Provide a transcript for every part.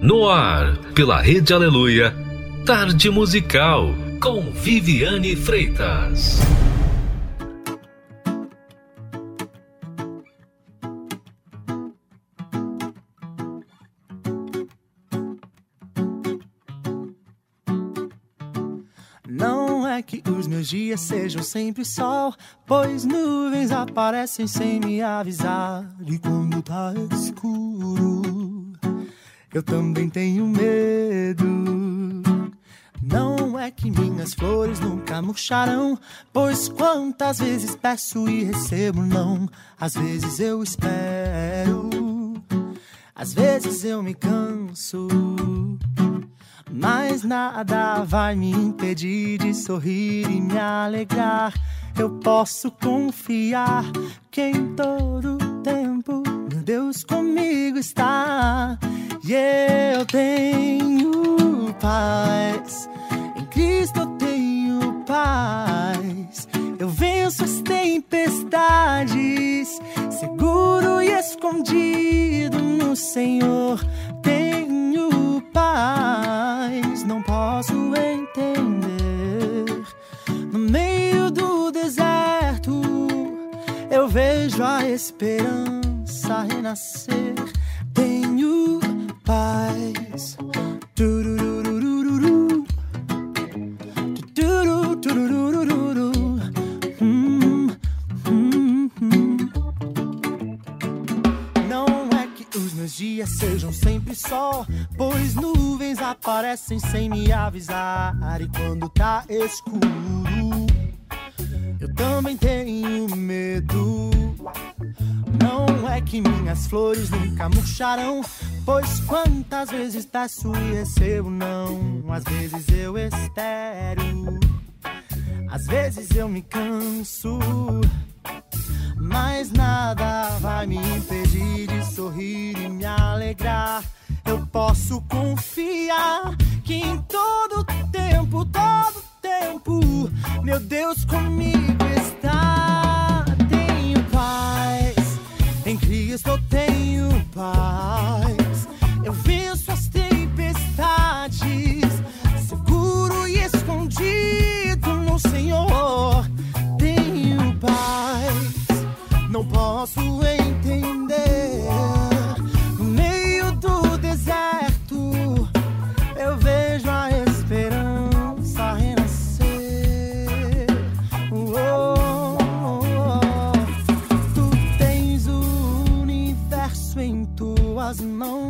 No ar, pela Rede Aleluia, Tarde Musical, com Viviane Freitas. Não é que os meus dias sejam sempre sol, pois nuvens aparecem sem me avisar. E quando tá escuro, eu também tenho medo. Não é que minhas flores nunca murcharão, pois quantas vezes peço e recebo não. Às vezes eu espero, às vezes eu me canso. Mas nada vai me impedir de sorrir e me alegrar. Eu posso confiar que em todo tempo meu Deus comigo está. E eu tenho paz. Em Cristo eu tenho paz. Eu venço as tempestades, seguro e escondido no Senhor. Tenho paz, não posso entender. No meio do deserto, eu vejo a esperança renascer. Tenho paz. Hum, hum, hum. Não é que os meus dias sejam sempre sol, pois nuvens aparecem sem me avisar. E quando tá escuro, eu também tenho medo. Não é que minhas flores nunca murcharão, pois quantas vezes peço e recebo não. Às vezes eu espero, às vezes eu me canso. Mas nada vai me impedir de sorrir e me alegrar. Eu posso confiar que em todo tempo, todo tempo, meu Deus comigo está. Tenho paz, em Cristo eu tenho paz. Eu venço as tempestades, seguro e escondido no Senhor. Tenho paz, não posso entender. No meio do deserto, eu vejo a esperança renascer. Oh, oh, oh. Tu tens o universo em tuas mãos.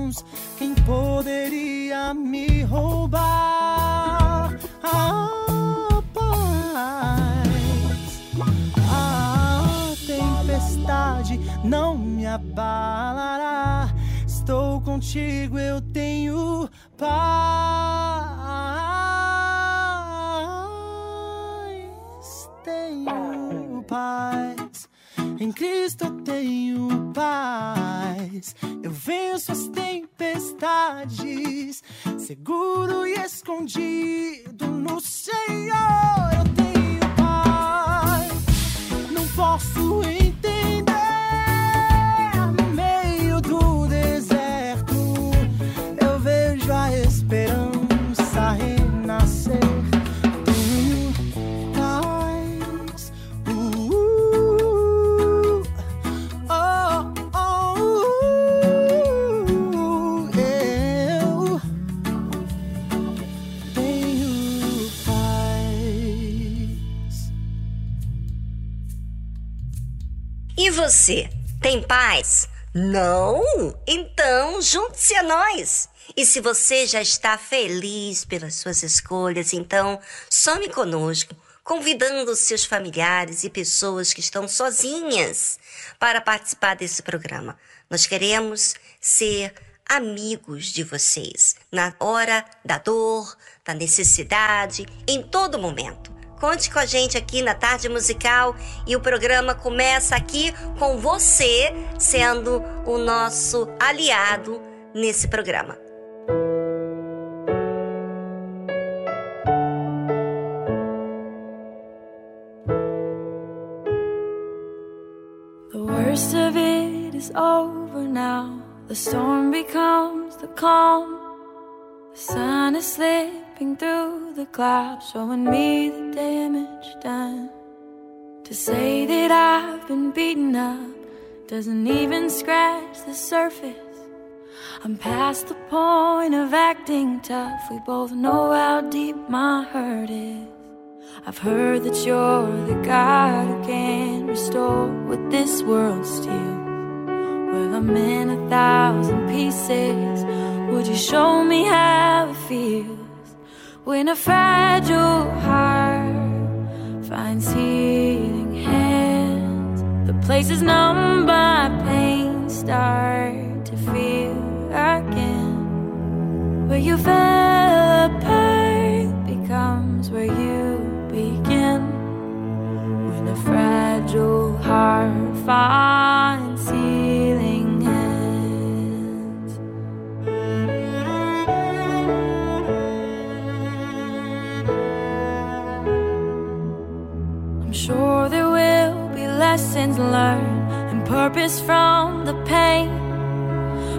Poderia me roubar? A paz. A tempestade não me abalará. Estou contigo, eu tenho paz. Em Cristo eu tenho paz. Eu venço as tempestades, seguro e escondido no Senhor. Eu tenho paz. Não posso entender você, tem paz? Não? Então, junte-se a nós. E se você já está feliz pelas suas escolhas, então some conosco, convidando seus familiares e pessoas que estão sozinhas para participar desse programa. Nós queremos ser amigos de vocês na hora da dor, da necessidade, em todo momento. Conte com a gente aqui na Tarde Musical e o programa começa aqui com você sendo o nosso aliado nesse programa. The worst of it is over now. The storm becomes the calm. sun is through the clouds, showing me the damage done. To say that I've been beaten up doesn't even scratch the surface. I'm past the point of acting tough. We both know how deep my hurt is. I've heard that you're the God who can restore what this world steals. Well, I'm in a thousand pieces. Would you show me how it feels when a fragile heart finds healing hands? The places numb by pain start to feel again. Where you fell apart becomes where you begin. When a fragile heart finds healing sure there will be lessons learned and purpose from the pain.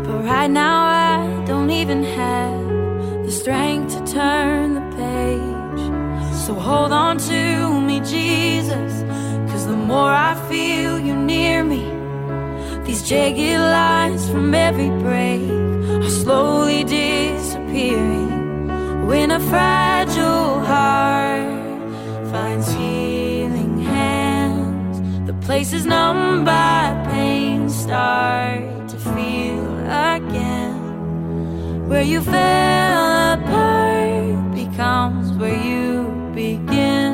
But right now, I don't even have the strength to turn the page. So hold on to me, Jesus, cause the more I feel you near me, these jagged lines from every break are slowly disappearing. When a fragile heart finds healing places numb by pain start to feel again. Where you fell apart becomes where you begin.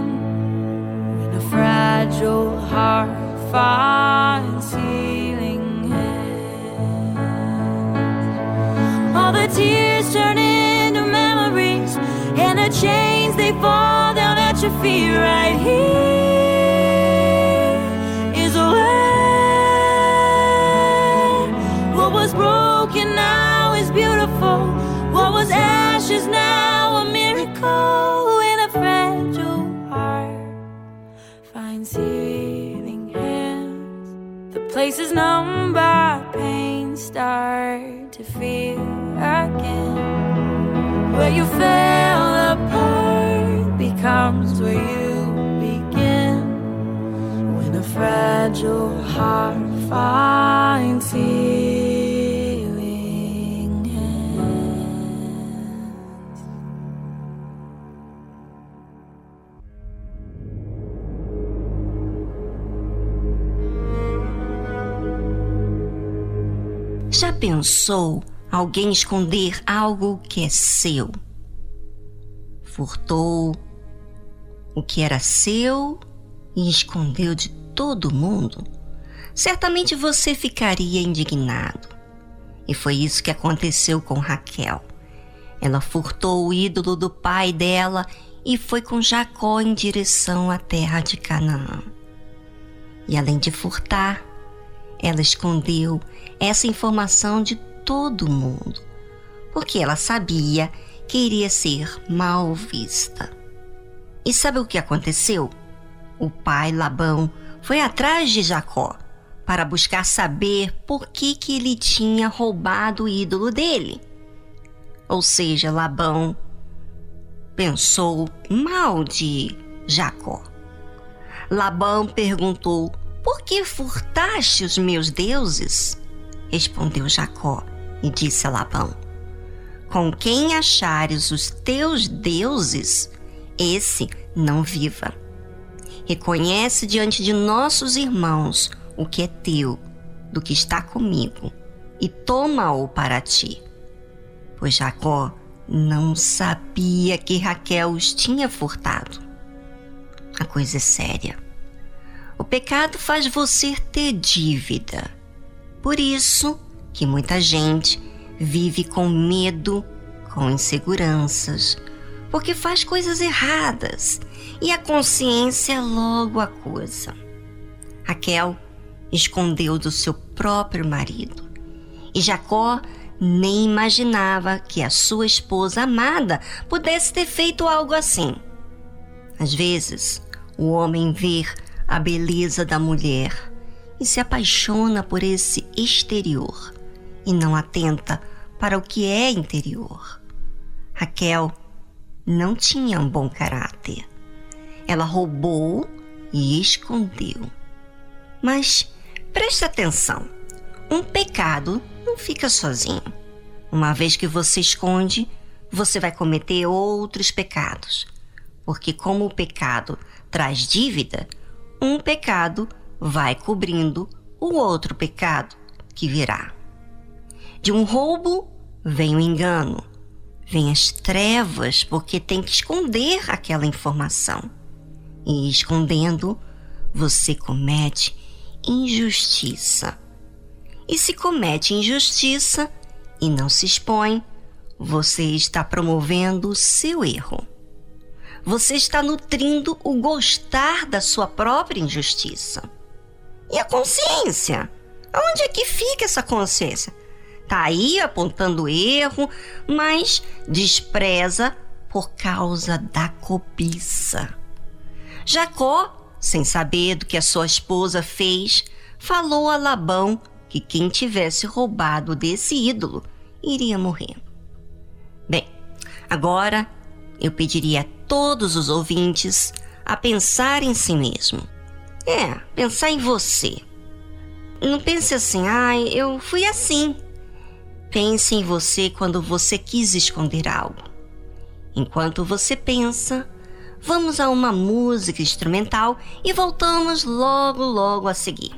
When a fragile heart finds healing hands. All the tears turn into memories, and the chains they fall down at your feet right here Places numb by pain start to feel again. Where you fell apart becomes where you begin. When a fragile heart finds healing pensou alguém esconder algo que é seu? Furtou o que era seu e escondeu de todo mundo? Certamente você ficaria indignado. E foi isso que aconteceu com Raquel. Ela furtou o ídolo do pai dela e foi com Jacó em direção à terra de Canaã. E além de furtar, ela escondeu essa informação de todo mundo, porque ela sabia que iria ser mal vista. E sabe o que aconteceu? O pai Labão foi atrás de Jacó para buscar saber por que, que ele tinha roubado o ídolo dele. Ou seja, Labão pensou mal de Jacó. Labão perguntou: Por que furtaste os meus deuses? Respondeu Jacó e disse a Labão: Com quem achares os teus deuses, esse não viva. Reconhece diante de nossos irmãos o que é teu, do que está comigo, e toma-o para ti. Pois Jacó não sabia que Raquel os tinha furtado. A coisa é séria. O pecado faz você ter dívida. Por isso que muita gente vive com medo, com inseguranças, porque faz coisas erradas e a consciência logo acusa. Raquel escondeu do seu próprio marido e Jacó nem imaginava que a sua esposa amada pudesse ter feito algo assim. Às vezes, o homem vê a beleza da mulher e se apaixona por esse exterior e não atenta para o que é interior. Raquel não tinha um bom caráter. Ela roubou e escondeu. Mas preste atenção: um pecado não fica sozinho. Uma vez que você esconde, você vai cometer outros pecados. Porque, como o pecado traz dívida, um pecado vai cobrindo o outro pecado que virá. De um roubo vem o engano, vem as trevas, porque tem que esconder aquela informação. E escondendo, você comete injustiça. E se comete injustiça e não se expõe, você está promovendo o seu erro. Você está nutrindo o gostar da sua própria injustiça. E a consciência? Onde é que fica essa consciência? Tá aí apontando erro, mas despreza por causa da cobiça. Jacó, sem saber do que a sua esposa fez, falou a Labão que quem tivesse roubado desse ídolo iria morrer. Bem, agora eu pediria a todos os ouvintes a pensar em si mesmo. É, pensar em você. Não pense assim, ah, eu fui assim. Pense em você quando você quis esconder algo. Enquanto você pensa, vamos a uma música instrumental e voltamos logo, logo a seguir.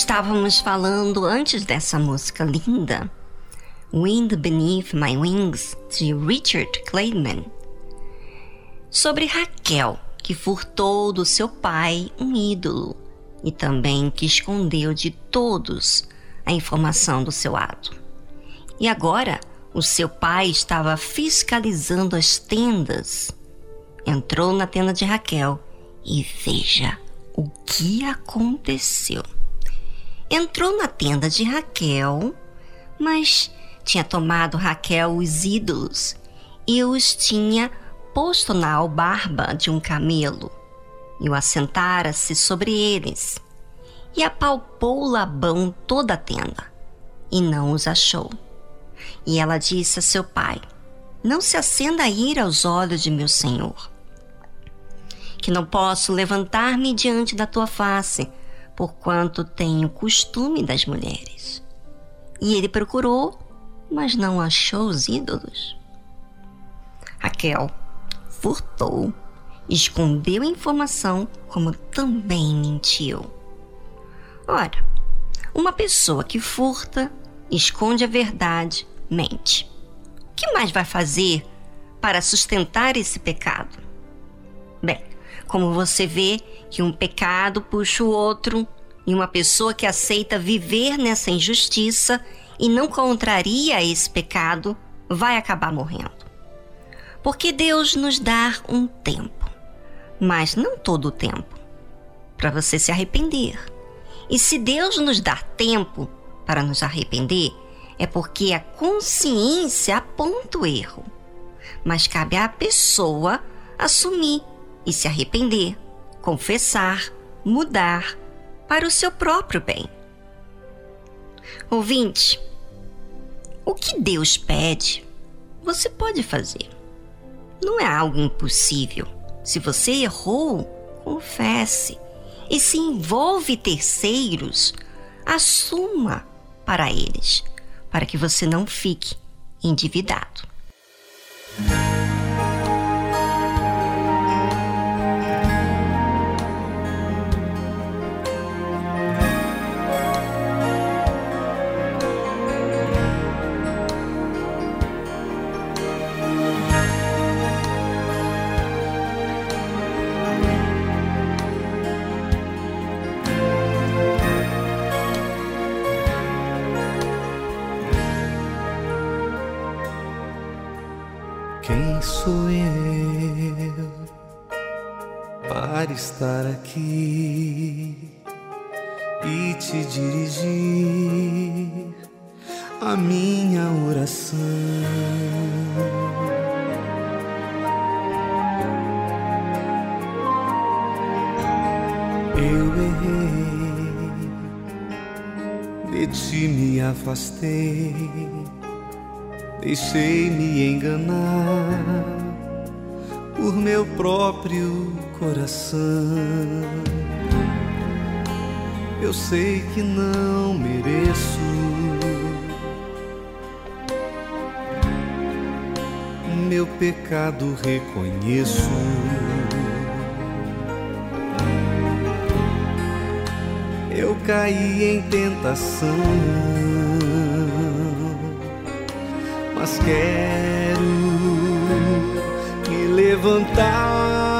Estávamos falando antes dessa música linda, Wind Beneath My Wings, de Richard Clayman, sobre Raquel, que furtou do seu pai um ídolo e também que escondeu de todos a informação do seu ato. E agora o seu pai estava fiscalizando as tendas. Entrou na tenda de Raquel e veja o que aconteceu. Entrou na tenda de Raquel, mas tinha tomado Raquel os ídolos e os tinha posto na albarba de um camelo e o assentara-se sobre eles e apalpou Labão toda a tenda e não os achou. E ela disse a seu pai: Não se acenda a ira aos olhos de meu senhor, que não posso levantar-me diante da tua face, porquanto tenho costume das mulheres. E ele procurou, mas não achou os ídolos. Raquel furtou, escondeu a informação, como também mentiu. Ora, uma pessoa que furta, esconde a verdade, mente. O que mais vai fazer para sustentar esse pecado? Como você vê que um pecado puxa o outro e uma pessoa que aceita viver nessa injustiça e não contraria esse pecado vai acabar morrendo. Porque Deus nos dá um tempo, mas não todo o tempo, para você se arrepender. E se Deus nos dá tempo para nos arrepender, é porque a consciência aponta o erro. Mas cabe à pessoa assumir e se arrepender, confessar, mudar para o seu próprio bem. Ouvinte, o que Deus pede, você pode fazer. Não é algo impossível. Se você errou, confesse. E se envolve terceiros, assuma para eles para que você não fique endividado. Aqui e te dirigir a minha oração. Eu errei, de ti me afastei, deixei-me enganar por meu próprio coração. Eu sei que não mereço. Meu pecado reconheço. Eu caí em tentação, mas quero me levantar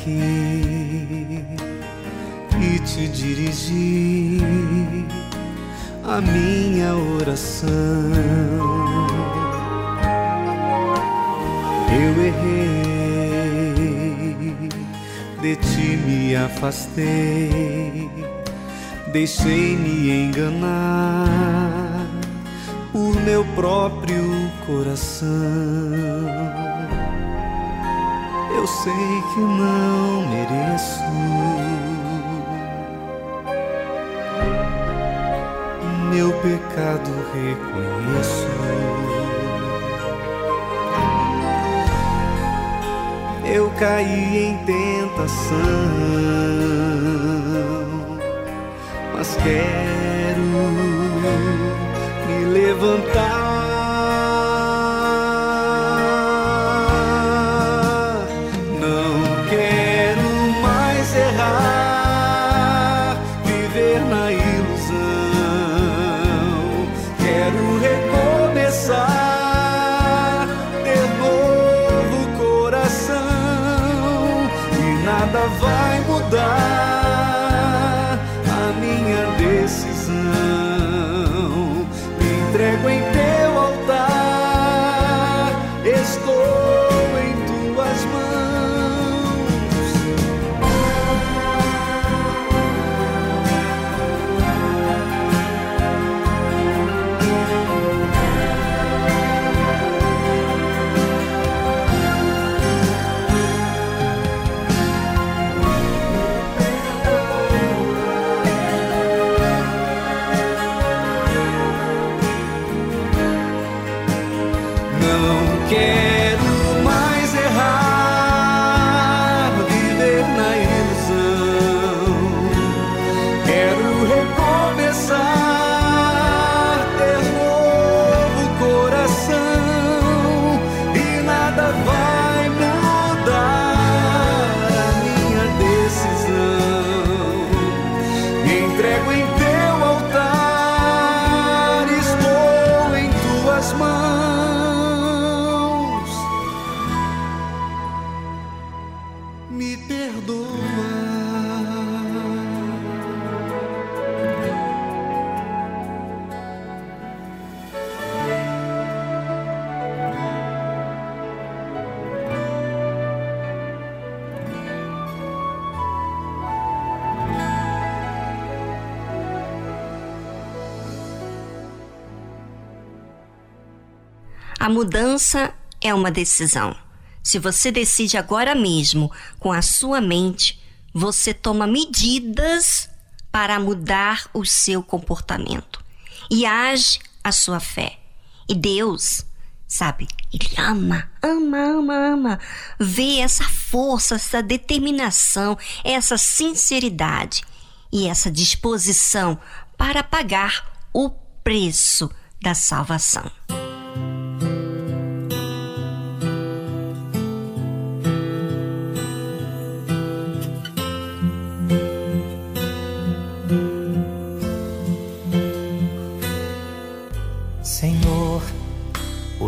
aqui e te dirigir a minha oração. Eu errei, de ti me afastei, deixei-me enganar por meu próprio coração. Eu sei que não mereço meu pecado reconheço. Eu caí em tentação, mas quero me levantar mudança é uma decisão. Se você decide agora mesmo, com a sua mente, você toma medidas para mudar o seu comportamento e age a sua fé. E Deus, sabe, Ele ama, ama, ama, ama. Vê essa força, essa determinação, essa sinceridade e essa disposição para pagar o preço da salvação.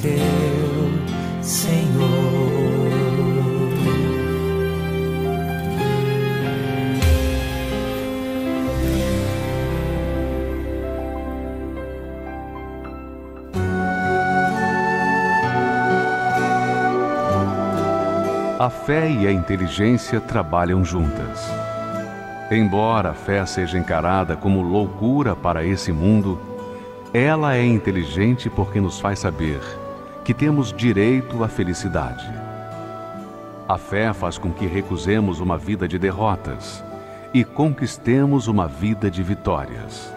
teu, Senhor. A fé e a inteligência trabalham juntas. Embora a fé seja encarada como loucura para esse mundo, ela é inteligente porque nos faz saber que temos direito à felicidade. A fé faz com que recusemos uma vida de derrotas e conquistemos uma vida de vitórias.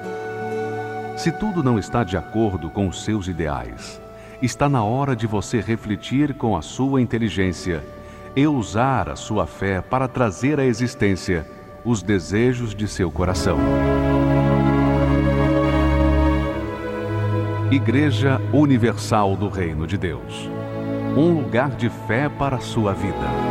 Se tudo não está de acordo com os seus ideais, está na hora de você refletir com a sua inteligência e usar a sua fé para trazer à existência os desejos de seu coração. Igreja Universal do Reino de Deus um lugar de fé para a sua vida.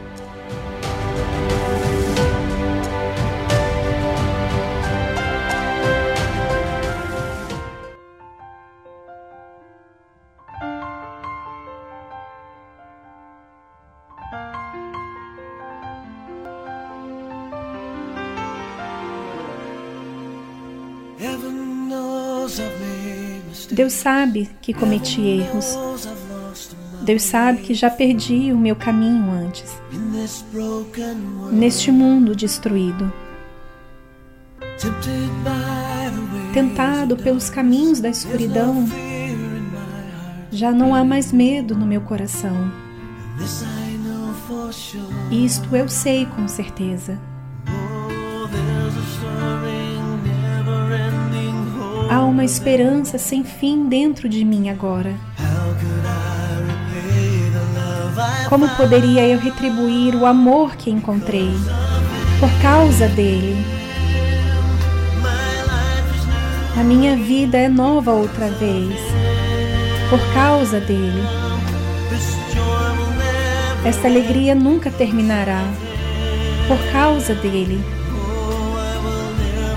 Deus sabe que cometi erros. Deus sabe que já perdi o meu caminho antes. Neste mundo destruído. Tentado pelos caminhos da escuridão, já não há mais medo no meu coração. Isto eu sei com certeza. Há uma esperança sem fim dentro de mim agora. Como poderia eu retribuir o amor que encontrei por causa dele? A minha vida é nova outra vez por causa dele. Esta alegria nunca terminará por causa dele.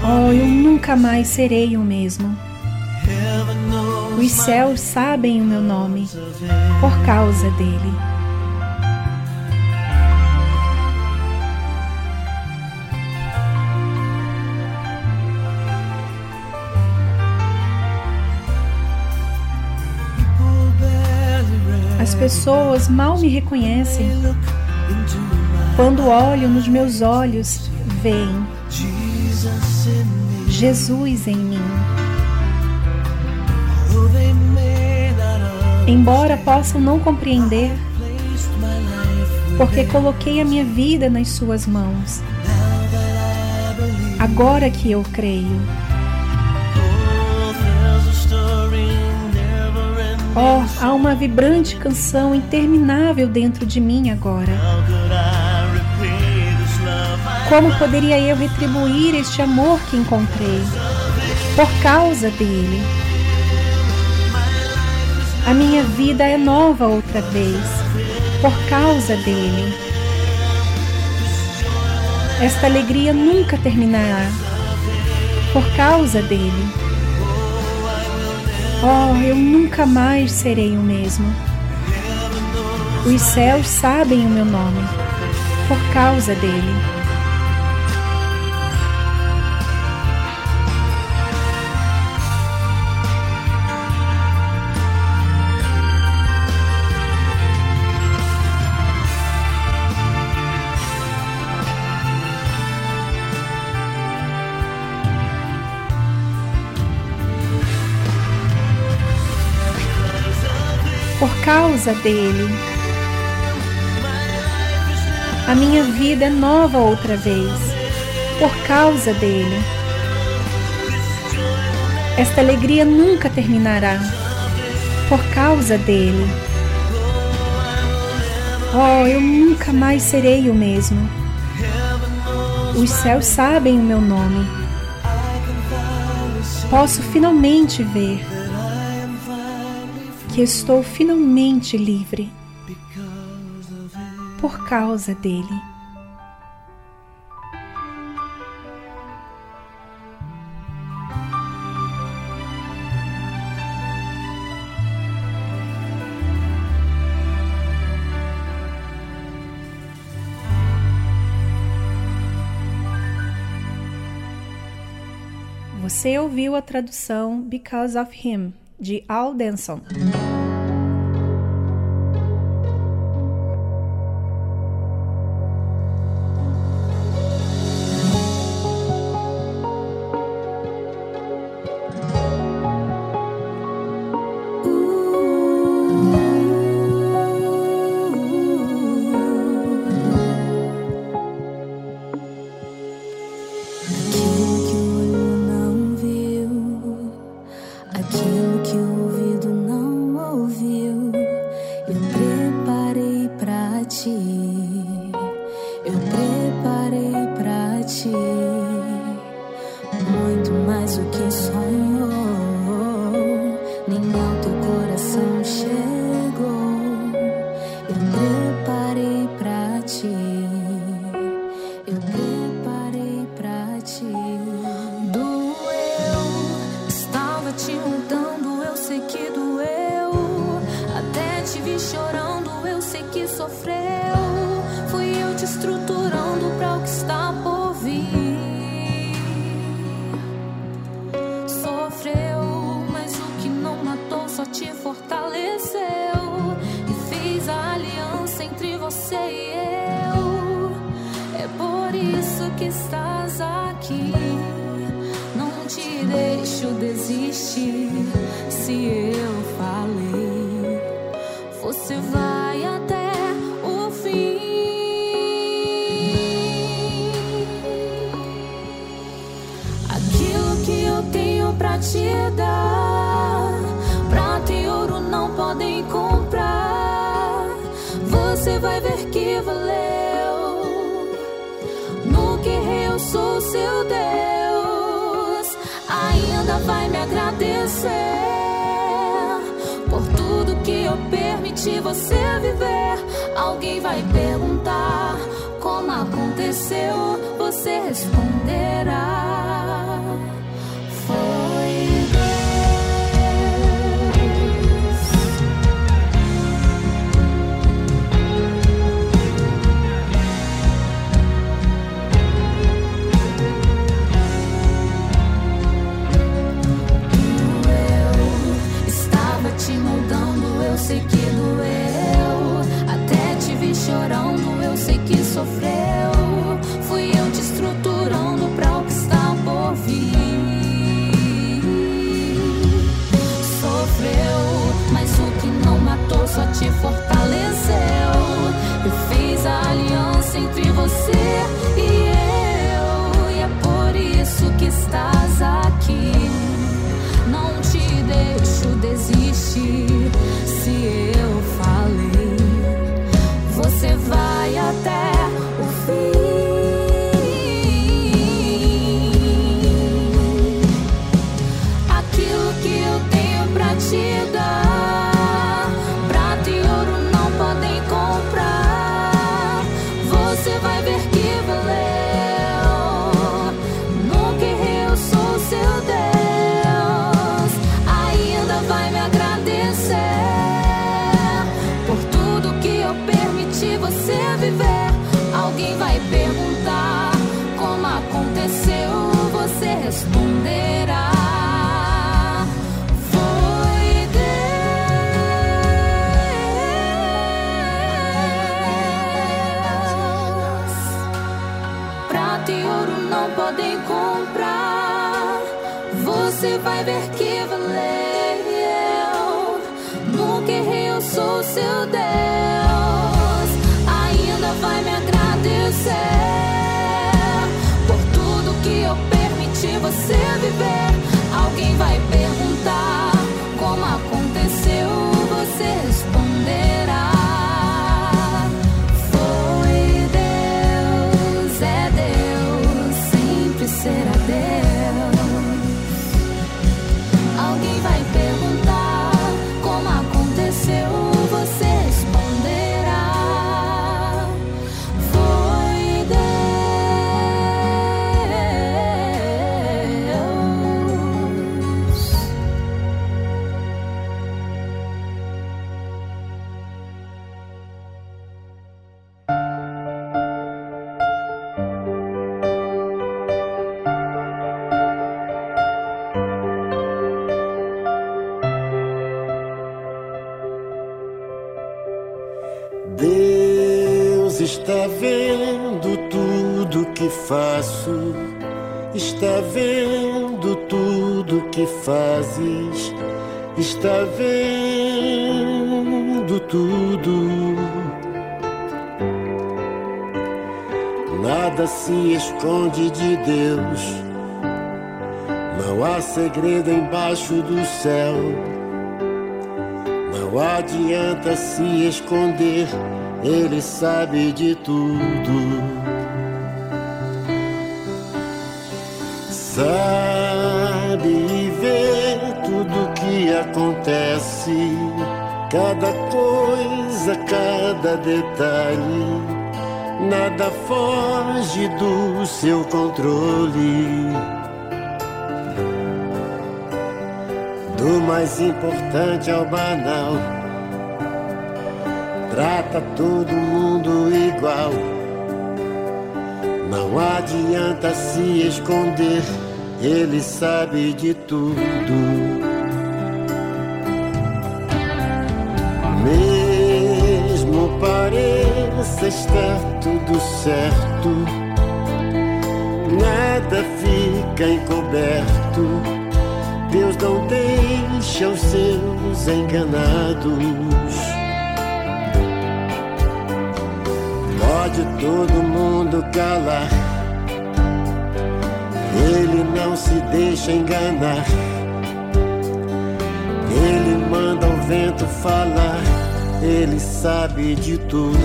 Oh, eu nunca mais serei o mesmo. Os céus sabem o meu nome por causa dele. As pessoas mal me reconhecem. Quando olham nos meus olhos, veem Jesus em mim. Embora possam não compreender, porque coloquei a minha vida nas Suas mãos. Agora que eu creio. Oh, há uma vibrante canção interminável dentro de mim agora. Como poderia eu retribuir este amor que encontrei? Por causa dele. A minha vida é nova outra vez, por causa dele. Esta alegria nunca terminará, por causa dele. Oh, eu nunca mais serei o mesmo. Os céus sabem o meu nome, por causa dele. Causa dele. A minha vida é nova outra vez, por causa dele. Esta alegria nunca terminará, por causa dele. Oh, eu nunca mais serei o mesmo. Os céus sabem o meu nome. Posso finalmente ver que estou finalmente livre por causa dele. Você ouviu a tradução Because of Him de Al Denson. aconteceu, você responderá. Foi Deus. Prata e ouro não podem comprar. Você vai ver que baby. fazes, está vendo tudo. Nada se esconde de Deus, não há segredo embaixo do céu. Não adianta se esconder, Ele sabe de tudo. Sabe acontece, cada coisa, cada detalhe, nada foge do seu controle. Do mais importante ao banal, trata todo mundo igual. Não adianta se esconder, ele sabe de tudo. Pareça estar tudo certo, nada fica encoberto. Deus não deixa os seus enganados. Pode todo mundo calar, ele não se deixa enganar. Ele manda o vento falar, ele sabe de tudo.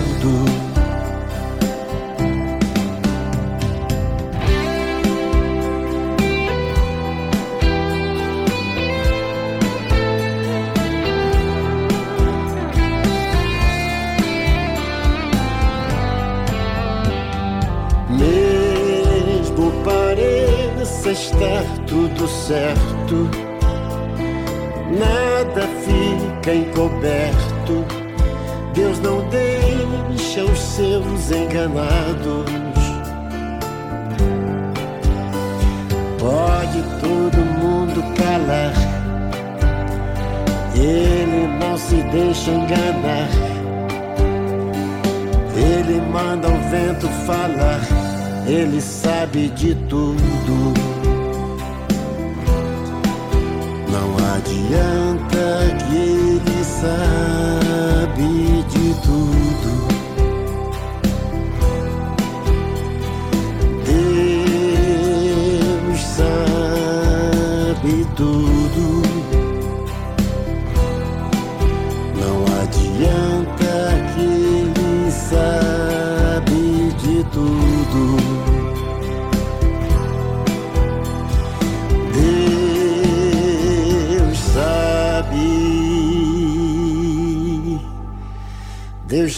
Mesmo pareça estar tudo certo seus enganados. Pode todo mundo calar, ele não se deixa enganar. Ele manda o vento falar, ele sabe de tudo. Não adianta que ele sabe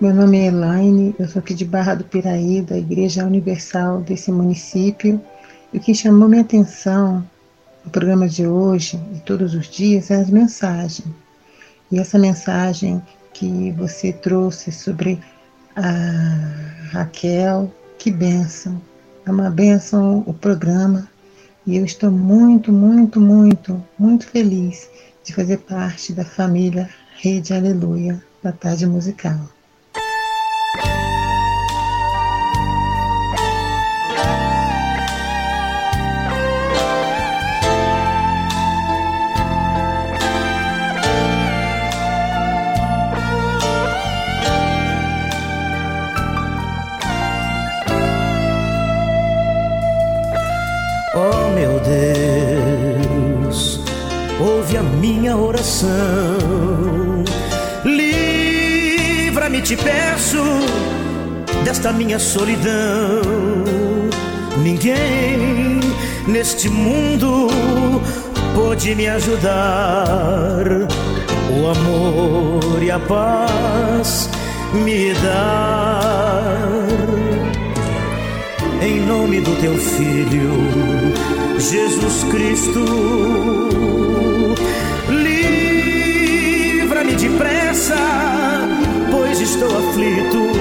Meu nome é Elaine, eu sou aqui de Barra do Piraí, da Igreja Universal desse município. E o que chamou minha atenção no programa de hoje e todos os dias é as mensagens. E essa mensagem que você trouxe sobre a Raquel, que benção. É uma benção o programa. E eu estou muito, muito, muito, muito feliz de fazer parte da família Rede Aleluia da Tarde Musical. Te peço, desta minha solidão. Ninguém neste mundo pode me ajudar. O amor e a paz me dar em nome do teu filho Jesus Cristo. Depressa, pois estou aflito.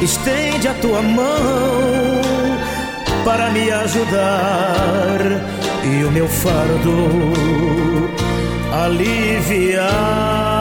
Estende a tua mão para me ajudar e o meu fardo aliviar.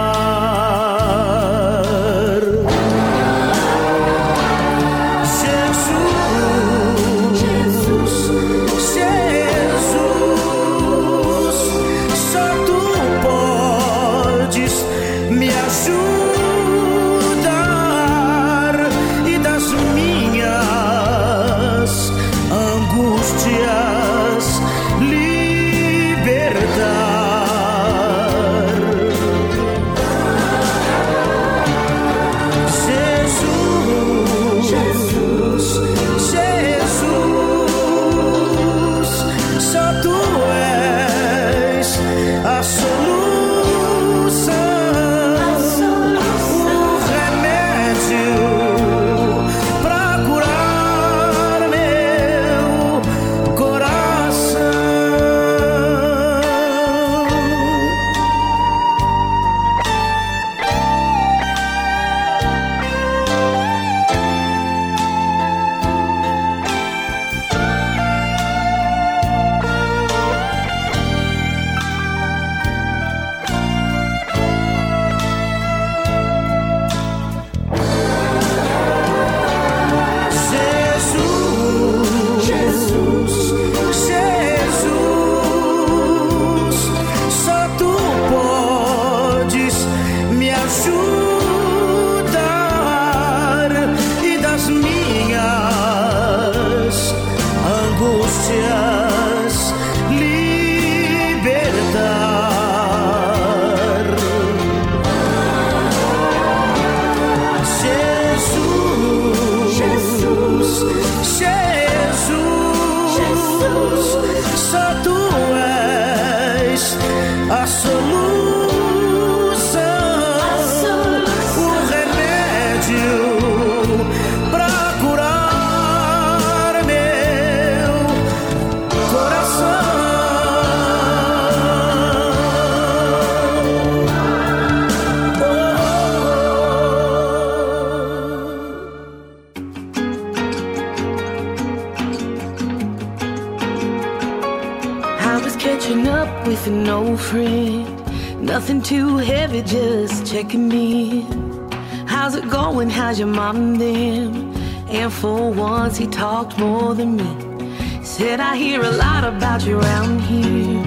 Nothing too heavy, just checking in. How's it going? How's your mom and them? And for once, he talked more than me. Said, I hear a lot about you around here.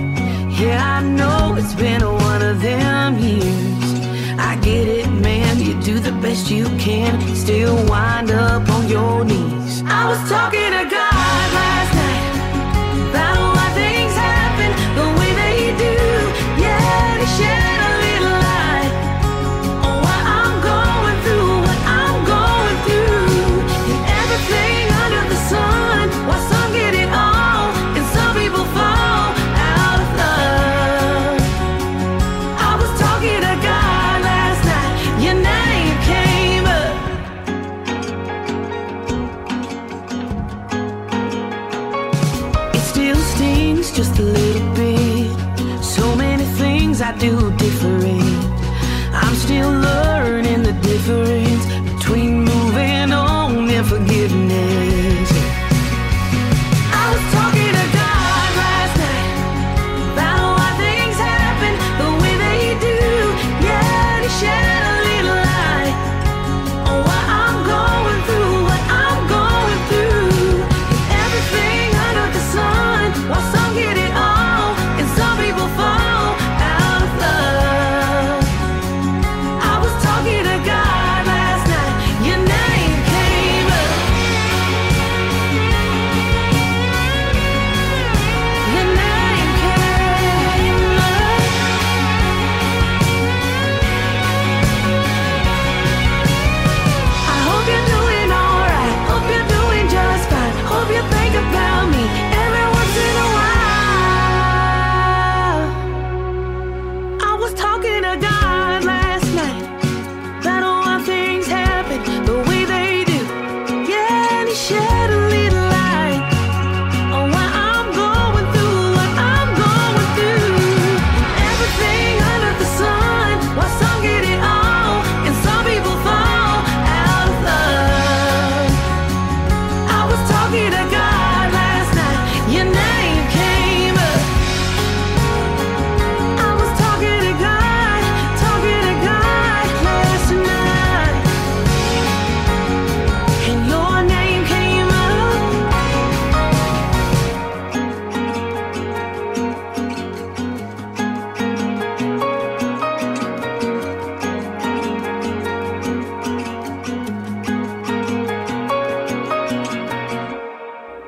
Yeah, I know it's been one of them years. I get it, man. You do the best you can, still wind up on your knees. I was talking to God last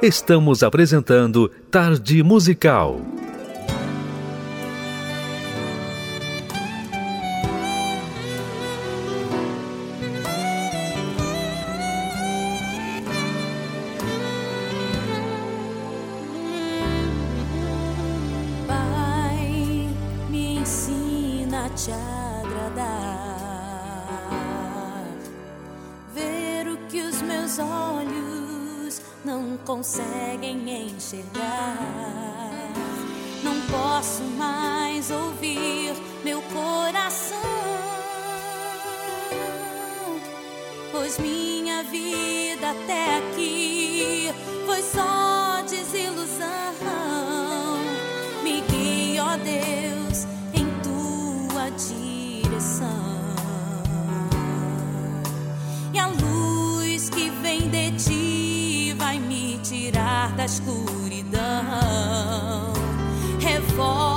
Estamos apresentando Tarde Musical. Agradar. Ver o que os meus olhos conseguem enxergar. Não posso mais ouvir meu coração, pois minha vida até aqui foi só desilusão. Me guia, ó Deus, escuridão. Revolta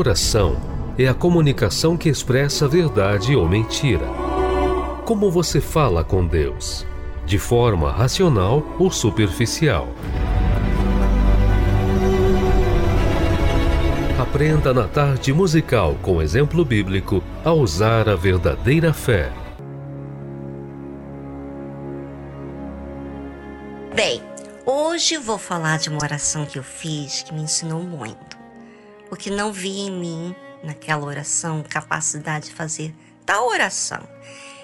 oração é a comunicação que expressa verdade ou mentira. Como você fala com Deus? De forma racional ou superficial? Aprenda na tarde musical com exemplo bíblico a usar a verdadeira fé. Bem, hoje vou falar de uma oração que eu fiz que me ensinou muito. Porque não vi em mim, naquela oração, capacidade de fazer tal oração.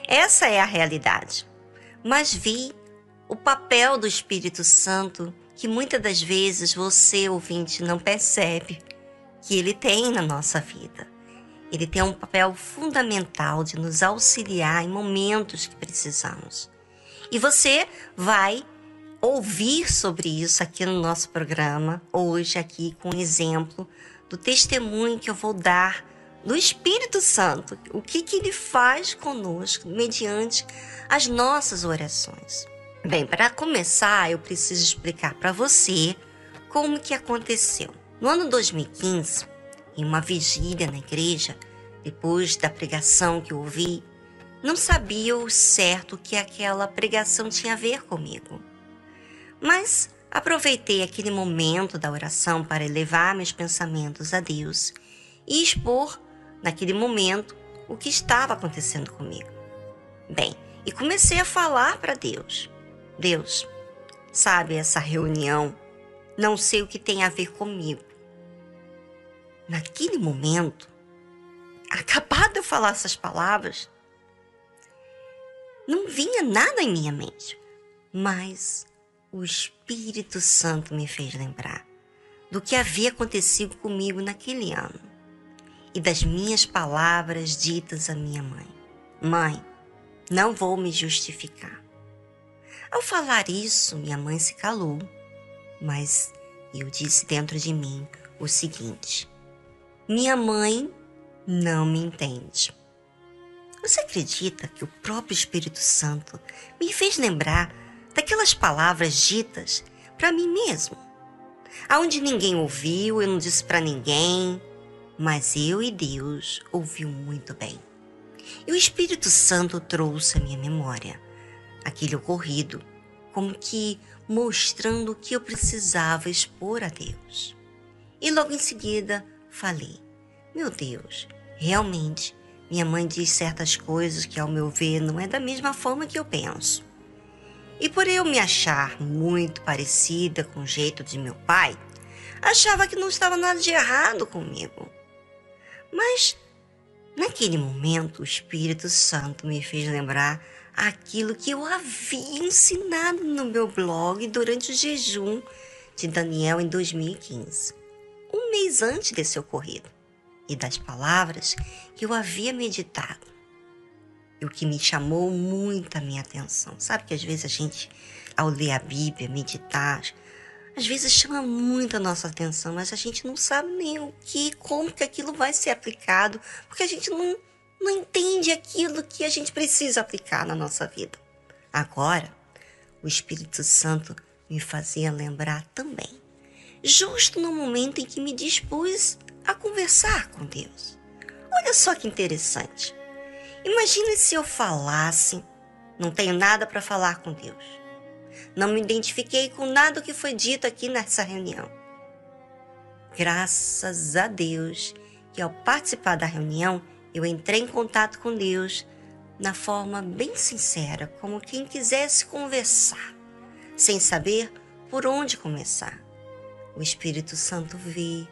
Essa é a realidade. Mas vi o papel do Espírito Santo que muitas das vezes você, ouvinte, não percebe que ele tem na nossa vida. Ele tem um papel fundamental de nos auxiliar em momentos que precisamos. E você vai ouvir sobre isso aqui no nosso programa, hoje aqui com um exemplo do testemunho que eu vou dar do Espírito Santo, o que, que ele faz conosco mediante as nossas orações. Bem, para começar, eu preciso explicar para você como que aconteceu. No ano 2015, em uma vigília na igreja, depois da pregação que eu ouvi, não sabia o certo que aquela pregação tinha a ver comigo. Mas aproveitei aquele momento da oração para elevar meus pensamentos a Deus e expor, naquele momento, o que estava acontecendo comigo. Bem, e comecei a falar para Deus: Deus, sabe essa reunião? Não sei o que tem a ver comigo. Naquele momento, acabado de eu falar essas palavras, não vinha nada em minha mente, mas o Espírito Santo me fez lembrar do que havia acontecido comigo naquele ano e das minhas palavras ditas à minha mãe. Mãe, não vou me justificar. Ao falar isso, minha mãe se calou, mas eu disse dentro de mim o seguinte: Minha mãe não me entende. Você acredita que o próprio Espírito Santo me fez lembrar daquelas palavras ditas para mim mesmo? Aonde ninguém ouviu, eu não disse para ninguém, mas eu e Deus ouviu muito bem. E o Espírito Santo trouxe à minha memória aquele ocorrido, como que mostrando o que eu precisava expor a Deus. E logo em seguida falei: Meu Deus, realmente minha mãe diz certas coisas que, ao meu ver, não é da mesma forma que eu penso. E por eu me achar muito parecida com o jeito de meu pai, achava que não estava nada de errado comigo. Mas Naquele momento, o Espírito Santo me fez lembrar aquilo que eu havia ensinado no meu blog durante o jejum de Daniel em 2015, um mês antes desse ocorrido, e das palavras que eu havia meditado. E o que me chamou muito a minha atenção. Sabe que às vezes a gente, ao ler a Bíblia, meditar, às vezes chama muito a nossa atenção, mas a gente não sabe nem o que, como que aquilo vai ser aplicado, porque a gente não, não entende aquilo que a gente precisa aplicar na nossa vida. Agora, o Espírito Santo me fazia lembrar também, justo no momento em que me dispus a conversar com Deus. Olha só que interessante. Imagine se eu falasse, não tenho nada para falar com Deus. Não me identifiquei com nada que foi dito aqui nessa reunião. Graças a Deus que ao participar da reunião, eu entrei em contato com Deus na forma bem sincera, como quem quisesse conversar, sem saber por onde começar. O Espírito Santo vê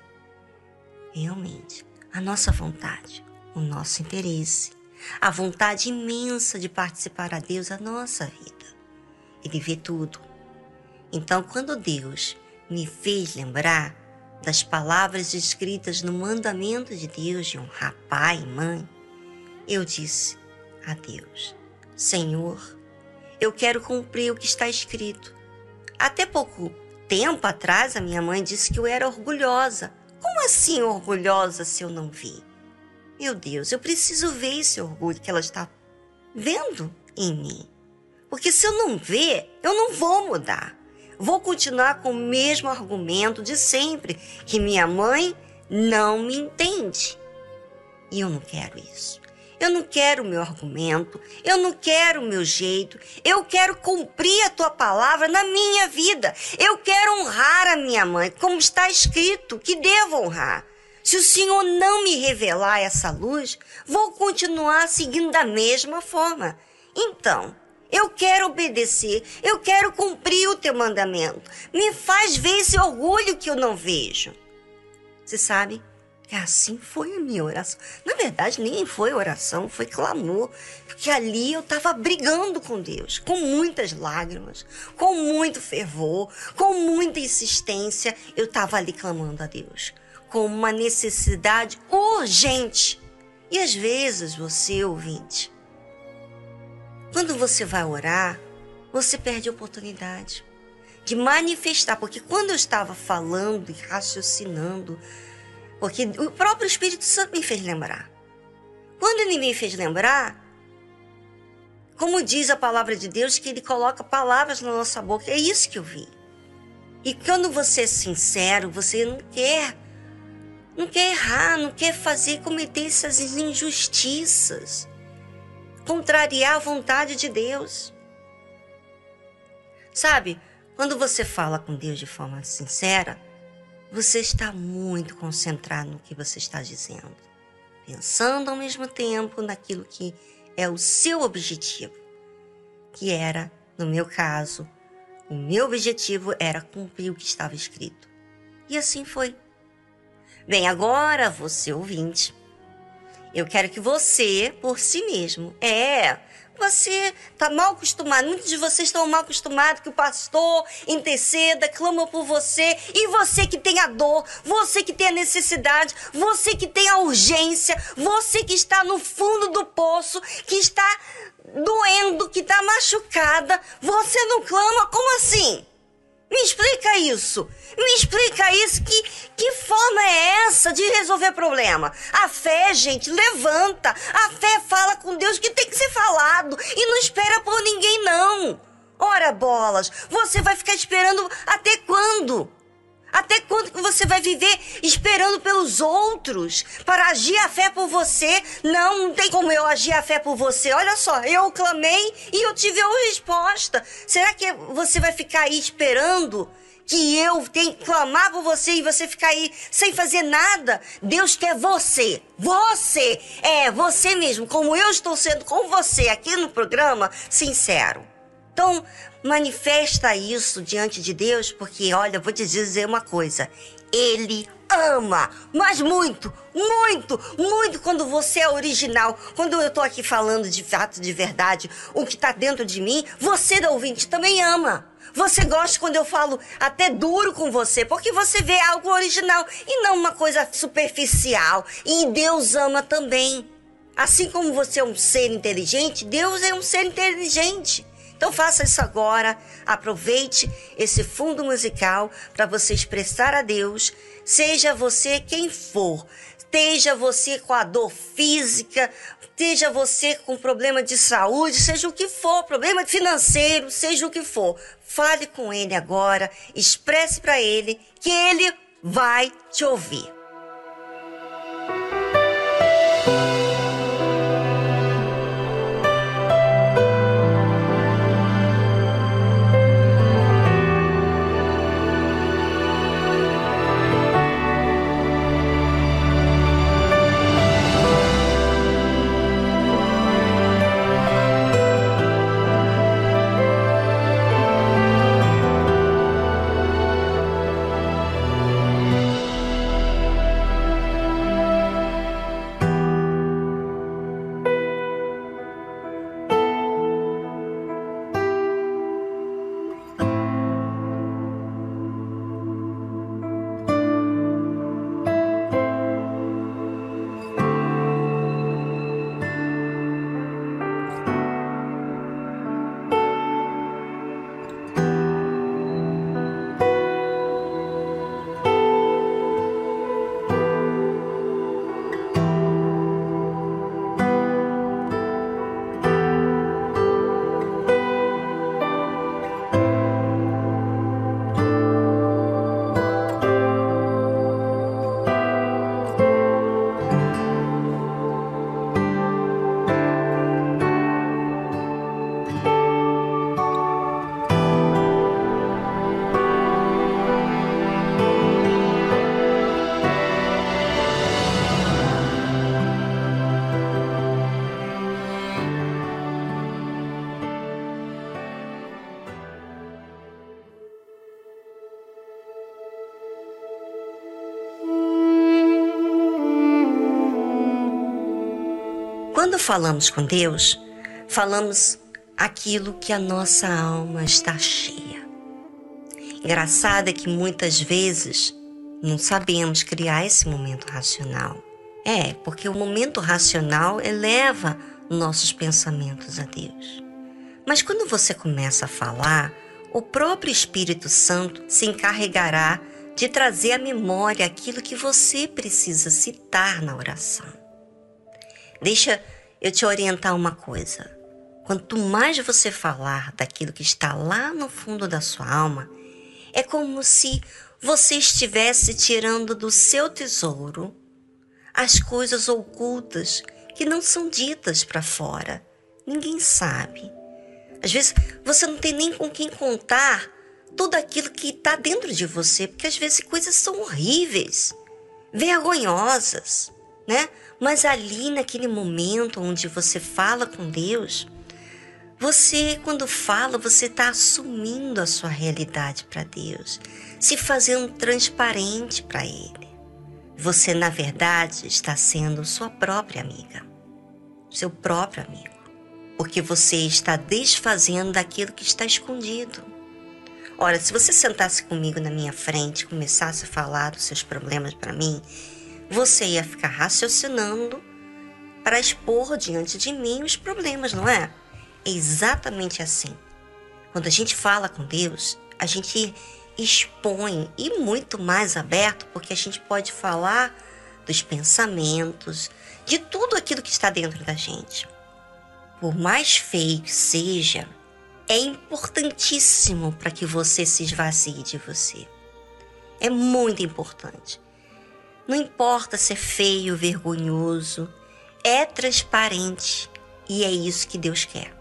realmente a nossa vontade, o nosso interesse, a vontade imensa de participar a Deus a nossa vida. Ele vê tudo. Então, quando Deus me fez lembrar das palavras escritas no mandamento de Deus de honrar pai e mãe, eu disse a Deus: Senhor, eu quero cumprir o que está escrito. Até pouco tempo atrás, a minha mãe disse que eu era orgulhosa. Como assim orgulhosa se eu não vi? Meu Deus, eu preciso ver esse orgulho que ela está vendo em mim. Porque se eu não ver, eu não vou mudar. Vou continuar com o mesmo argumento de sempre, que minha mãe não me entende. E eu não quero isso. Eu não quero o meu argumento, eu não quero o meu jeito, eu quero cumprir a tua palavra na minha vida. Eu quero honrar a minha mãe, como está escrito, que devo honrar. Se o Senhor não me revelar essa luz, vou continuar seguindo da mesma forma. Então, eu quero obedecer, eu quero cumprir o teu mandamento. Me faz ver esse orgulho que eu não vejo. Você sabe que assim foi a minha oração. Na verdade, nem foi oração, foi clamor. Porque ali eu estava brigando com Deus, com muitas lágrimas, com muito fervor, com muita insistência. Eu estava ali clamando a Deus, com uma necessidade urgente. E às vezes você, ouvinte, quando você vai orar, você perde a oportunidade de manifestar, porque quando eu estava falando e raciocinando, porque o próprio Espírito Santo me fez lembrar. Quando ele me fez lembrar, como diz a palavra de Deus, que ele coloca palavras na nossa boca, é isso que eu vi. E quando você é sincero, você não quer, não quer errar, não quer fazer cometer essas injustiças contrariar a vontade de Deus. Sabe, quando você fala com Deus de forma sincera, você está muito concentrado no que você está dizendo, pensando ao mesmo tempo naquilo que é o seu objetivo, que era, no meu caso, o meu objetivo era cumprir o que estava escrito. E assim foi. Bem, agora você ouvinte, eu quero que você, por si mesmo, é, você está mal acostumado, muitos de vocês estão mal acostumados que o pastor interceda, clama por você, e você que tem a dor, você que tem a necessidade, você que tem a urgência, você que está no fundo do poço, que está doendo, que está machucada, você não clama? Como assim? Me explica isso. Me explica isso. Que, que forma é essa de resolver problema? A fé, gente, levanta. A fé fala com Deus que tem que ser falado. E não espera por ninguém, não. Ora, bolas, você vai ficar esperando até quando? Até quando você vai viver esperando pelos outros para agir a fé por você? Não, não tem como eu agir a fé por você. Olha só, eu clamei e eu tive uma resposta. Será que você vai ficar aí esperando? que eu tenho que clamar por você e você ficar aí sem fazer nada. Deus quer você. Você. É, você mesmo. Como eu estou sendo com você aqui no programa, sincero. Então, manifesta isso diante de Deus, porque olha, vou te dizer uma coisa. Ele ama, mas muito, muito, muito quando você é original. Quando eu tô aqui falando de fato, de verdade, o que tá dentro de mim, você da ouvinte também ama. Você gosta quando eu falo até duro com você, porque você vê algo original e não uma coisa superficial. E Deus ama também. Assim como você é um ser inteligente, Deus é um ser inteligente. Então faça isso agora, aproveite esse fundo musical para você expressar a Deus, seja você quem for, esteja você com a dor física, esteja você com problema de saúde, seja o que for, problema financeiro, seja o que for. Fale com ele agora, expresse para ele que ele vai te ouvir. Falamos com Deus, falamos aquilo que a nossa alma está cheia. Engraçado é que muitas vezes não sabemos criar esse momento racional. É, porque o momento racional eleva nossos pensamentos a Deus. Mas quando você começa a falar, o próprio Espírito Santo se encarregará de trazer à memória aquilo que você precisa citar na oração. Deixa eu te orientar uma coisa. Quanto mais você falar daquilo que está lá no fundo da sua alma, é como se você estivesse tirando do seu tesouro as coisas ocultas que não são ditas para fora. Ninguém sabe. Às vezes você não tem nem com quem contar tudo aquilo que está dentro de você, porque às vezes coisas são horríveis, vergonhosas, né? Mas ali naquele momento onde você fala com Deus, você, quando fala, você está assumindo a sua realidade para Deus, se fazendo transparente para Ele. Você, na verdade, está sendo sua própria amiga, seu próprio amigo, porque você está desfazendo daquilo que está escondido. Ora, se você sentasse comigo na minha frente começasse a falar dos seus problemas para mim, você ia ficar raciocinando para expor diante de mim os problemas, não é? É exatamente assim. Quando a gente fala com Deus, a gente expõe e muito mais aberto, porque a gente pode falar dos pensamentos, de tudo aquilo que está dentro da gente. Por mais feio que seja, é importantíssimo para que você se esvazie de você. É muito importante. Não importa se é feio, vergonhoso, é transparente e é isso que Deus quer.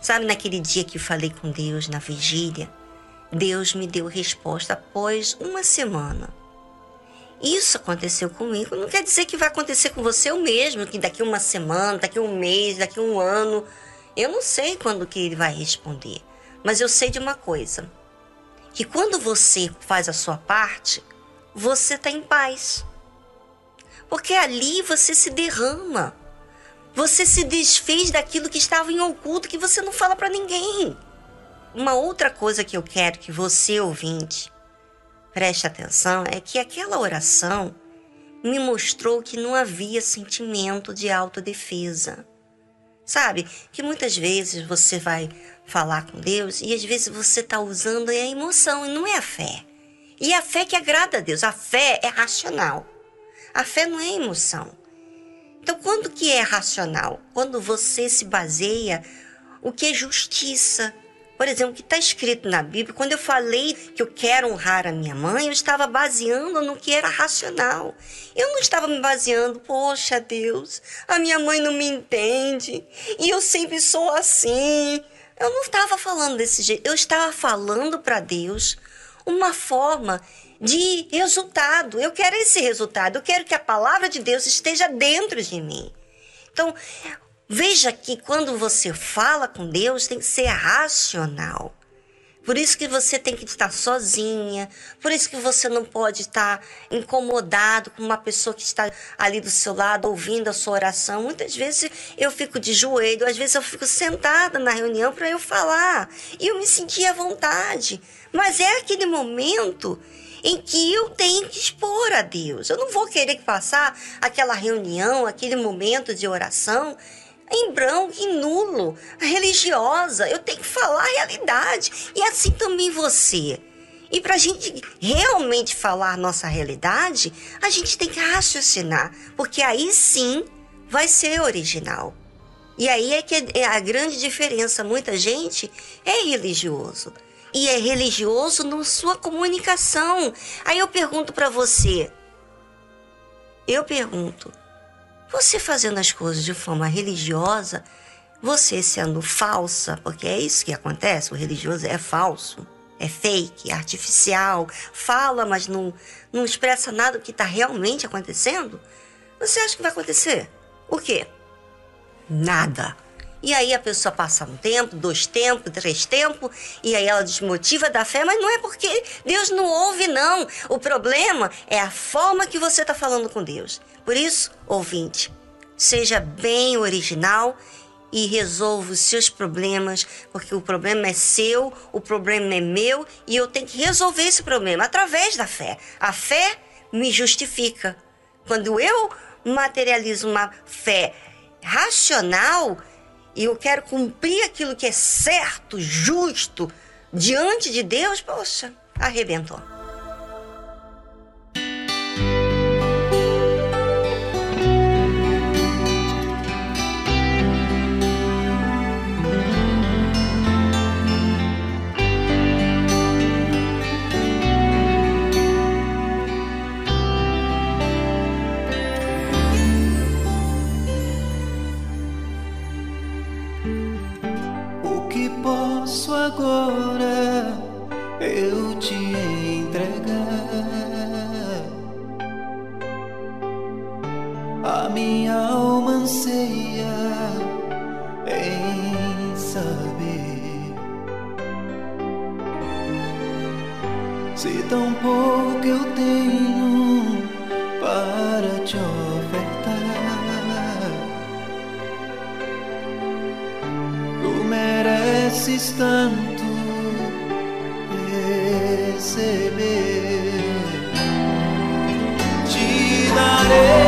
Sabe, naquele dia que eu falei com Deus na vigília, Deus me deu resposta após uma semana. Isso aconteceu comigo, não quer dizer que vai acontecer com você o mesmo, que daqui uma semana, daqui um mês, daqui um ano. Eu não sei quando que ele vai responder, mas eu sei de uma coisa, que quando você faz a sua parte, você está em paz. Porque ali você se derrama. Você se desfez daquilo que estava em oculto que você não fala para ninguém. Uma outra coisa que eu quero que você, ouvinte, preste atenção é que aquela oração me mostrou que não havia sentimento de autodefesa. Sabe? Que muitas vezes você vai falar com Deus e às vezes você está usando a emoção e não é a fé. E a fé que agrada a Deus. A fé é racional. A fé não é emoção. Então, quando que é racional? Quando você se baseia o que é justiça. Por exemplo, o que está escrito na Bíblia, quando eu falei que eu quero honrar a minha mãe, eu estava baseando no que era racional. Eu não estava me baseando, poxa Deus, a minha mãe não me entende e eu sempre sou assim. Eu não estava falando desse jeito, eu estava falando para Deus uma forma de resultado. Eu quero esse resultado. Eu quero que a palavra de Deus esteja dentro de mim. Então, veja que quando você fala com Deus, tem que ser racional. Por isso que você tem que estar sozinha, por isso que você não pode estar incomodado com uma pessoa que está ali do seu lado ouvindo a sua oração. Muitas vezes eu fico de joelho, às vezes eu fico sentada na reunião para eu falar e eu me sentia à vontade. Mas é aquele momento em que eu tenho que expor a Deus. Eu não vou querer passar aquela reunião, aquele momento de oração em branco, em nulo, religiosa. Eu tenho que falar a realidade. E assim também você. E para a gente realmente falar nossa realidade, a gente tem que raciocinar, porque aí sim vai ser original. E aí é que é a grande diferença. Muita gente é religioso, e é religioso na sua comunicação. Aí eu pergunto para você, eu pergunto, você fazendo as coisas de forma religiosa, você sendo falsa, porque é isso que acontece, o religioso é falso, é fake, é artificial, fala, mas não, não expressa nada do que está realmente acontecendo, você acha que vai acontecer? O quê? Nada. E aí a pessoa passa um tempo, dois tempos, três tempos, e aí ela desmotiva da fé, mas não é porque Deus não ouve, não. O problema é a forma que você está falando com Deus. Por isso, ouvinte, seja bem original e resolva os seus problemas, porque o problema é seu, o problema é meu, e eu tenho que resolver esse problema através da fé. A fé me justifica. Quando eu materializo uma fé racional, e eu quero cumprir aquilo que é certo, justo, diante de Deus, poxa, arrebentou. Agora eu te entregar. A minha alma anseia em saber se tão pouco eu tenho mereces tanto receber. Te darei.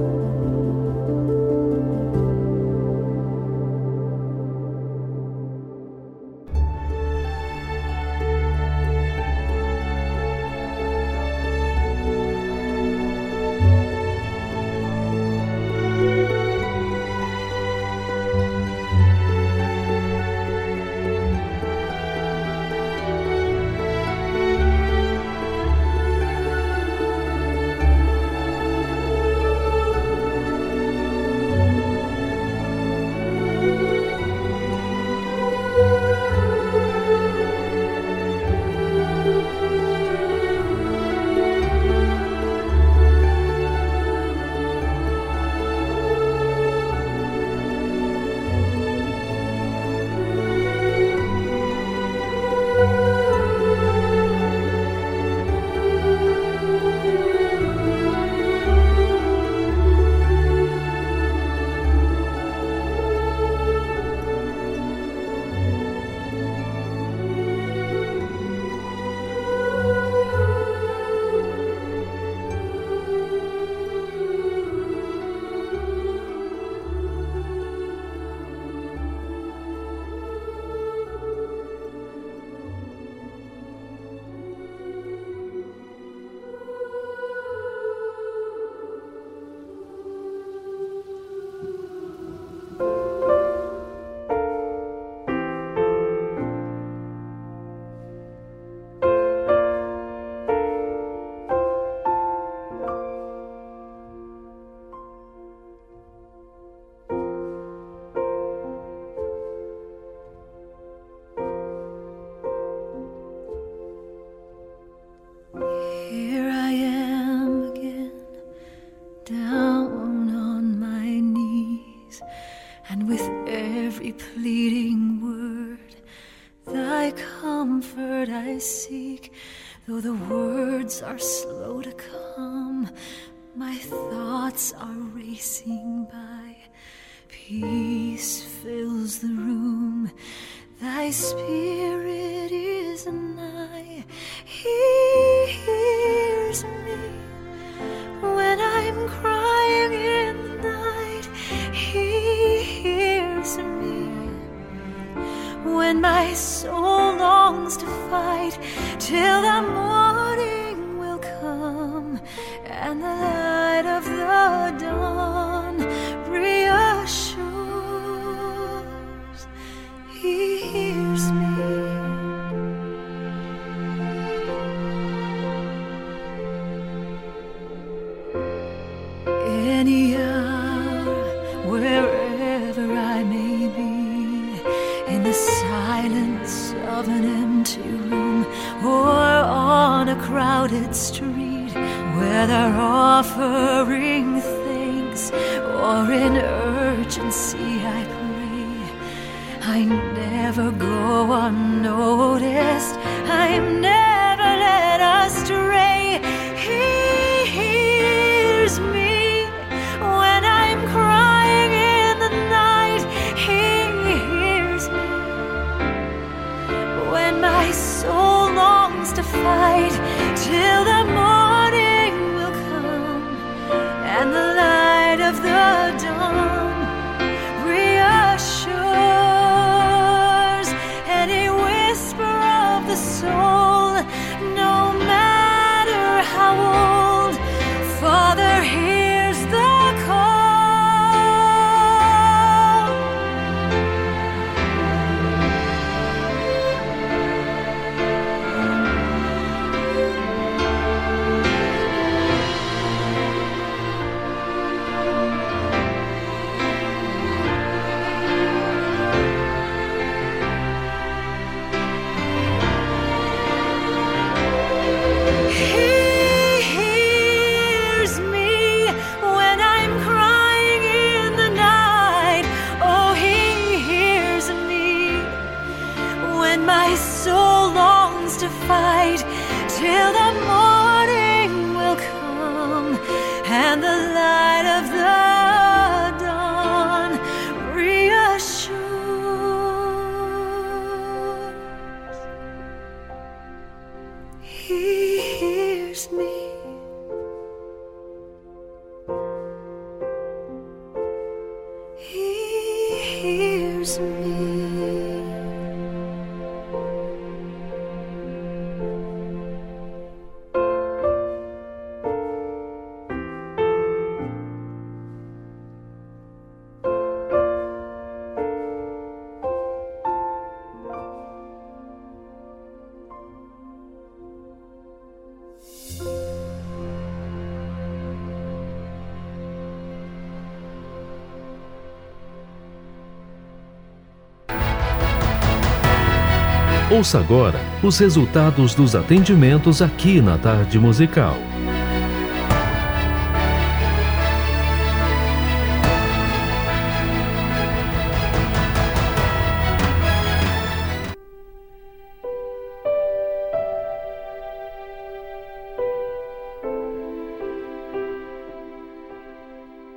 Ouça agora os resultados dos atendimentos aqui na Tarde Musical.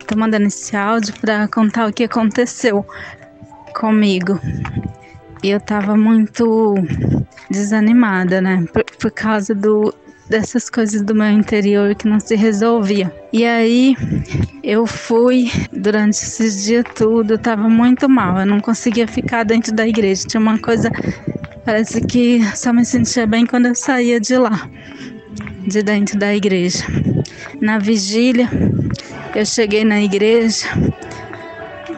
Tô mandando esse áudio para contar o que aconteceu comigo. E eu tava muito desanimada, né? Por, por causa do, dessas coisas do meu interior que não se resolvia. E aí eu fui durante esses dias tudo, eu tava muito mal, eu não conseguia ficar dentro da igreja. Tinha uma coisa, parece que só me sentia bem quando eu saía de lá, de dentro da igreja. Na vigília, eu cheguei na igreja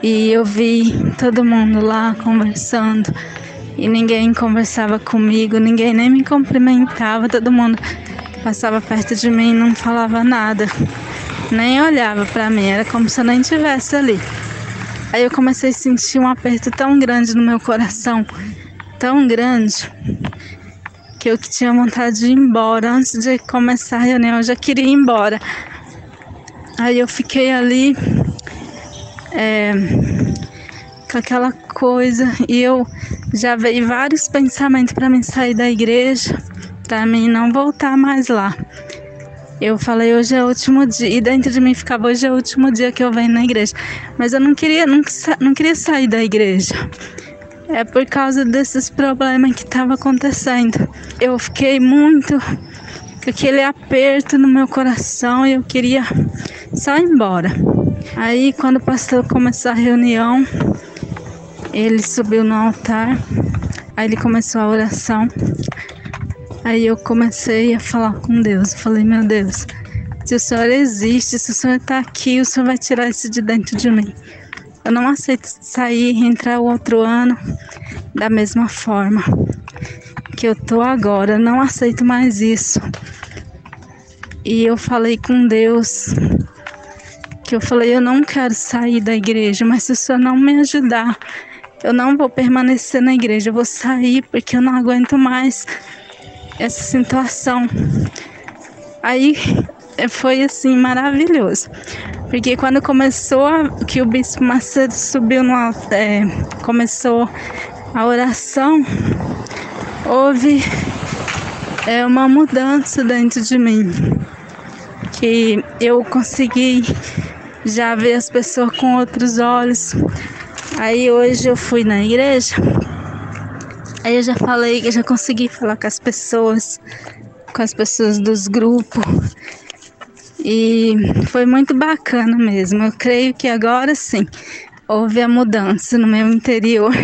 e eu vi todo mundo lá conversando e ninguém conversava comigo, ninguém nem me cumprimentava, todo mundo passava perto de mim e não falava nada, nem olhava para mim, era como se eu nem estivesse ali. Aí eu comecei a sentir um aperto tão grande no meu coração, tão grande, que eu que tinha vontade de ir embora. Antes de começar a reunião, eu já queria ir embora. Aí eu fiquei ali, é, foi aquela coisa e eu já veio vários pensamentos para mim sair da igreja, para mim não voltar mais lá. Eu falei, hoje é o último dia, e dentro de mim ficava, hoje é o último dia que eu venho na igreja. Mas eu não queria, não, não queria sair da igreja. É por causa desses problemas que estavam acontecendo. Eu fiquei muito com aquele aperto no meu coração e eu queria só ir embora. Aí, quando o pastor começou a reunião, ele subiu no altar, aí ele começou a oração. Aí eu comecei a falar com Deus. Eu falei, meu Deus, se o Senhor existe, se o Senhor está aqui, o Senhor vai tirar isso de dentro de mim. Eu não aceito sair e entrar o outro ano da mesma forma que eu tô agora. Eu não aceito mais isso. E eu falei com Deus que eu falei, eu não quero sair da igreja, mas se o Senhor não me ajudar, eu não vou permanecer na igreja, eu vou sair porque eu não aguento mais essa situação. Aí foi assim maravilhoso. Porque quando começou a, que o bispo Macedo subiu no é, começou a oração, houve é, uma mudança dentro de mim. Que eu consegui já ver as pessoas com outros olhos. Aí hoje eu fui na igreja Aí eu já falei, eu já consegui falar com as pessoas, com as pessoas dos grupos. E foi muito bacana mesmo. Eu creio que agora sim houve a mudança no meu interior.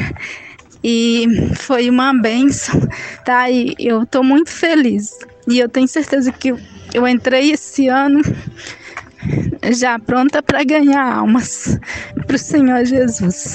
E foi uma benção, tá? E eu tô muito feliz. E eu tenho certeza que eu entrei esse ano já pronta para ganhar almas para o Senhor Jesus.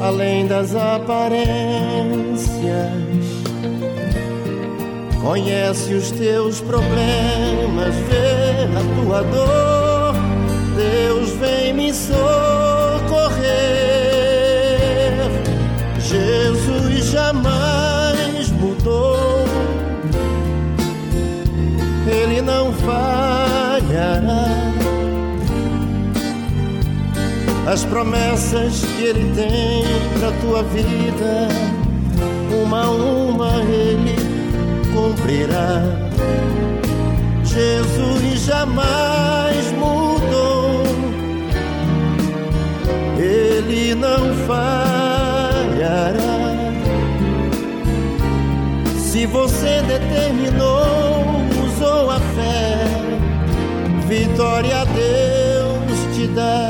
além das aparências. Conhece os teus problemas, vê a tua dor. Deus vem me socorrer. Jesus jamais mudou. Ele não falhará as promessas que Ele tem pra tua vida, uma a uma Ele cumprirá. Jesus jamais mudou, Ele não falhará. Se você determinou, usou a fé, vitória a Deus te dá.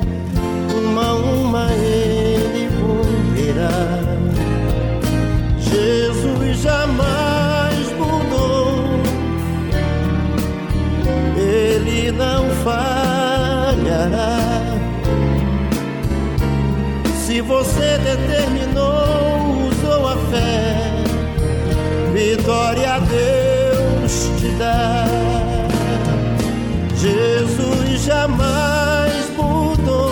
jamais mudou. Ele não falhará. Se você determinou, usou a fé, vitória a Deus te dá. Jesus jamais mudou.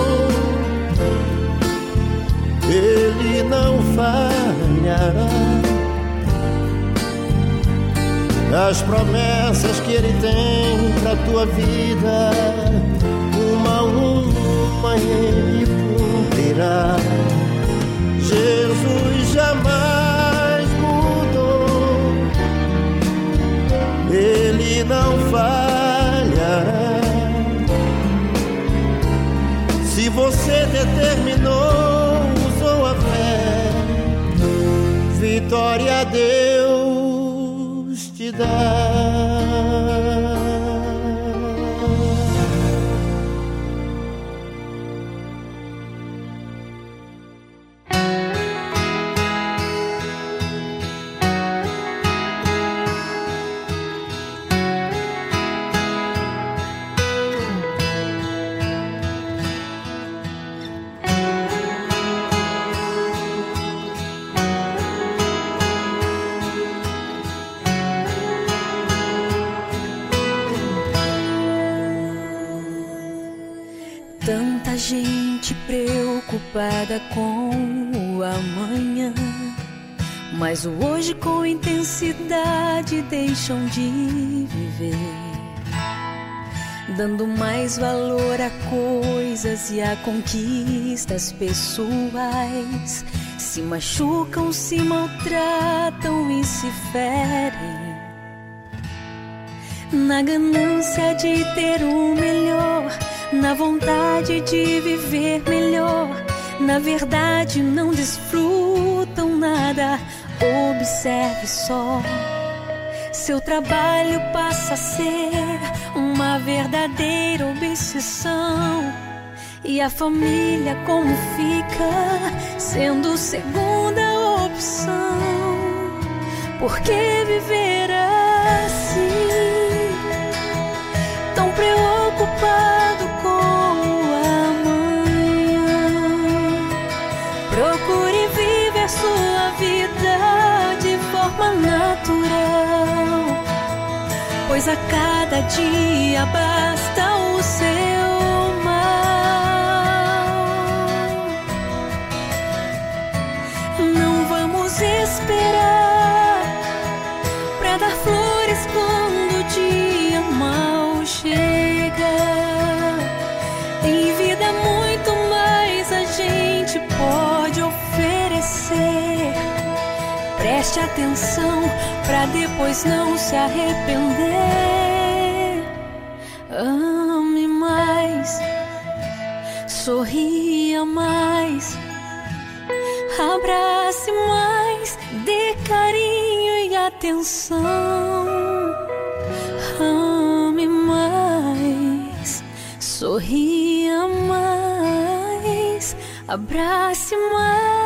Ele não falhará. As promessas que Ele tem pra tua vida, uma a uma Ele cumprirá. Jesus jamais mudou, Ele não falhará. Se você determinou, usou a fé, vitória a Deus te deixam de viver, dando mais valor a coisas e a conquistas pessoais. Se machucam, se maltratam e se ferem na ganância de ter o melhor, na vontade de viver melhor. Na verdade, não desfrutam nada. Observe só. Seu trabalho passa a ser uma verdadeira obsessão. E a família, como fica, sendo segunda opção? Por que viver assim? tão preocupado pois a cada dia basta o seu mal. Não vamos esperar Preste atenção pra depois não se arrepender. Ame mais, sorria mais, abrace mais, dê carinho e atenção. Ame mais, sorria mais, abrace mais.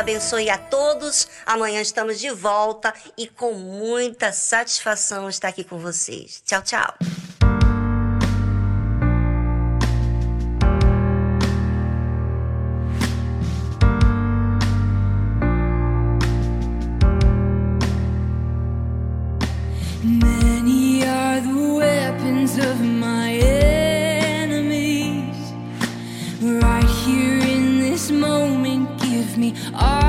Abençoe a todos. Amanhã estamos de volta e com muita satisfação estar aqui com vocês. Tchau, tchau. Me eyes